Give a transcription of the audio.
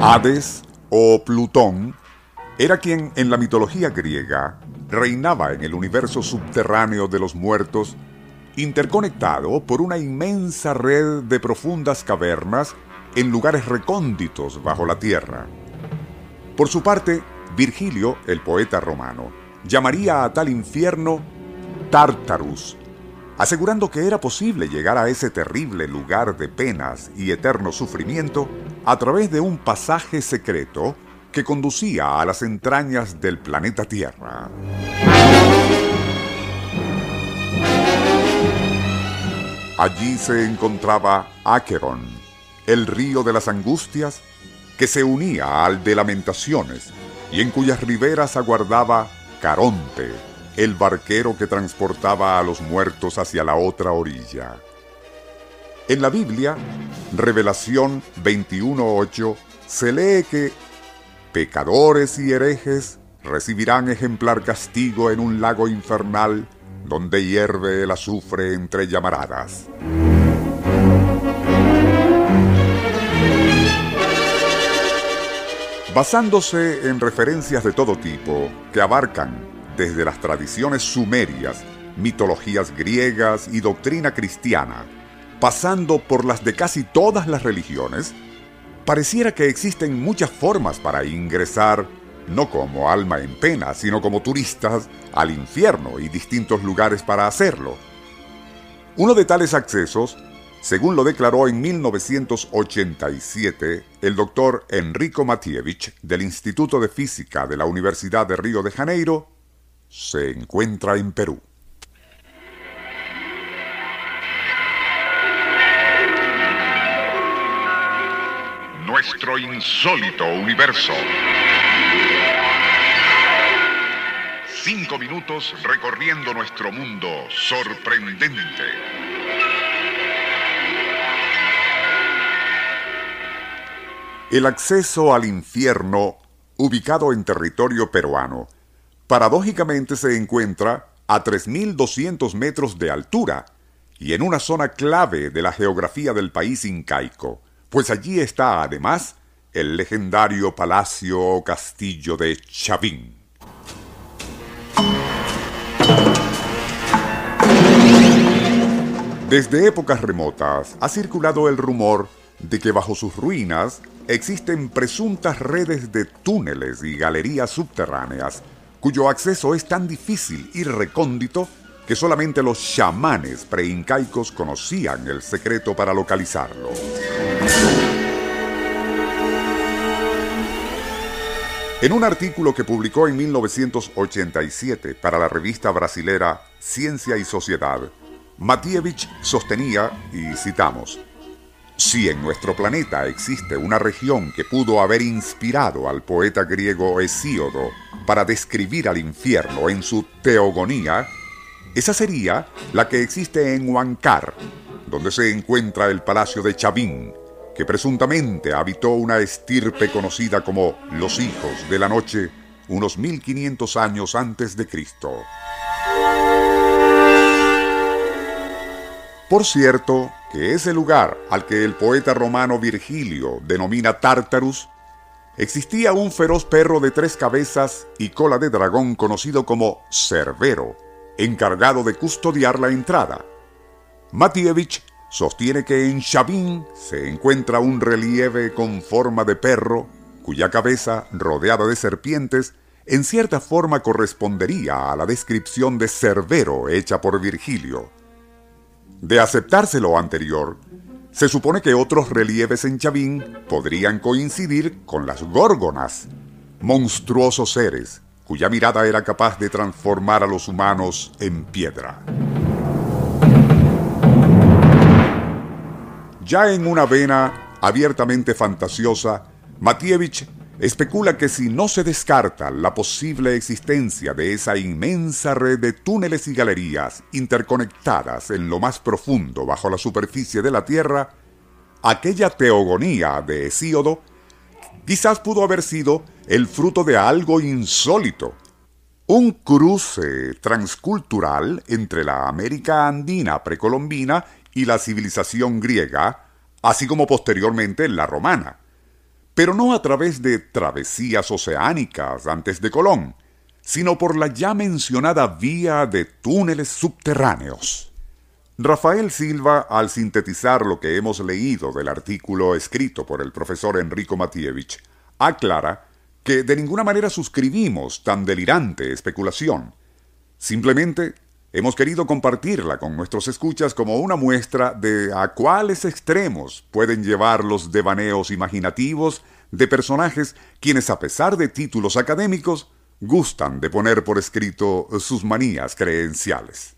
Hades o Plutón era quien en la mitología griega reinaba en el universo subterráneo de los muertos, interconectado por una inmensa red de profundas cavernas en lugares recónditos bajo la tierra. Por su parte, Virgilio, el poeta romano, llamaría a tal infierno Tartarus, asegurando que era posible llegar a ese terrible lugar de penas y eterno sufrimiento a través de un pasaje secreto que conducía a las entrañas del planeta Tierra. Allí se encontraba Acheron, el río de las angustias, que se unía al de lamentaciones y en cuyas riberas aguardaba Caronte, el barquero que transportaba a los muertos hacia la otra orilla. En la Biblia, Revelación 21.8, se lee que pecadores y herejes recibirán ejemplar castigo en un lago infernal donde hierve el azufre entre llamaradas. Basándose en referencias de todo tipo que abarcan desde las tradiciones sumerias, mitologías griegas y doctrina cristiana, pasando por las de casi todas las religiones, pareciera que existen muchas formas para ingresar, no como alma en pena, sino como turistas, al infierno y distintos lugares para hacerlo. Uno de tales accesos, según lo declaró en 1987 el doctor Enrico Matievich del Instituto de Física de la Universidad de Río de Janeiro, se encuentra en Perú. Nuestro insólito universo. Cinco minutos recorriendo nuestro mundo sorprendente. El acceso al infierno, ubicado en territorio peruano, paradójicamente se encuentra a 3.200 metros de altura y en una zona clave de la geografía del país incaico, pues allí está además el legendario palacio o castillo de Chavín. Desde épocas remotas ha circulado el rumor de que bajo sus ruinas existen presuntas redes de túneles y galerías subterráneas cuyo acceso es tan difícil y recóndito que solamente los chamanes preincaicos conocían el secreto para localizarlo. En un artículo que publicó en 1987 para la revista brasilera Ciencia y Sociedad, Matievich sostenía, y citamos, si en nuestro planeta existe una región que pudo haber inspirado al poeta griego Hesíodo para describir al infierno en su teogonía, Esa sería la que existe en Huancar, donde se encuentra el palacio de Chavín, que presuntamente habitó una estirpe conocida como los hijos de la noche unos 1500 años antes de Cristo. Por cierto, que ese lugar al que el poeta romano Virgilio denomina Tartarus, existía un feroz perro de tres cabezas y cola de dragón conocido como Cerbero, encargado de custodiar la entrada. Matievich sostiene que en Chavín se encuentra un relieve con forma de perro, cuya cabeza, rodeada de serpientes, en cierta forma correspondería a la descripción de Cerbero hecha por Virgilio. De aceptarse lo anterior, se supone que otros relieves en Chavín podrían coincidir con las górgonas, monstruosos seres cuya mirada era capaz de transformar a los humanos en piedra. Ya en una vena abiertamente fantasiosa, Matievich especula que si no se descarta la posible existencia de esa inmensa red de túneles y galerías interconectadas en lo más profundo bajo la superficie de la Tierra, aquella teogonía de Hesíodo quizás pudo haber sido el fruto de algo insólito, un cruce transcultural entre la América andina precolombina y la civilización griega, así como posteriormente la romana pero no a través de travesías oceánicas antes de Colón, sino por la ya mencionada vía de túneles subterráneos. Rafael Silva, al sintetizar lo que hemos leído del artículo escrito por el profesor Enrico Matievich, aclara que de ninguna manera suscribimos tan delirante especulación. Simplemente hemos querido compartirla con nuestros escuchas como una muestra de a cuáles extremos pueden llevar los devaneos imaginativos de personajes quienes a pesar de títulos académicos gustan de poner por escrito sus manías creenciales.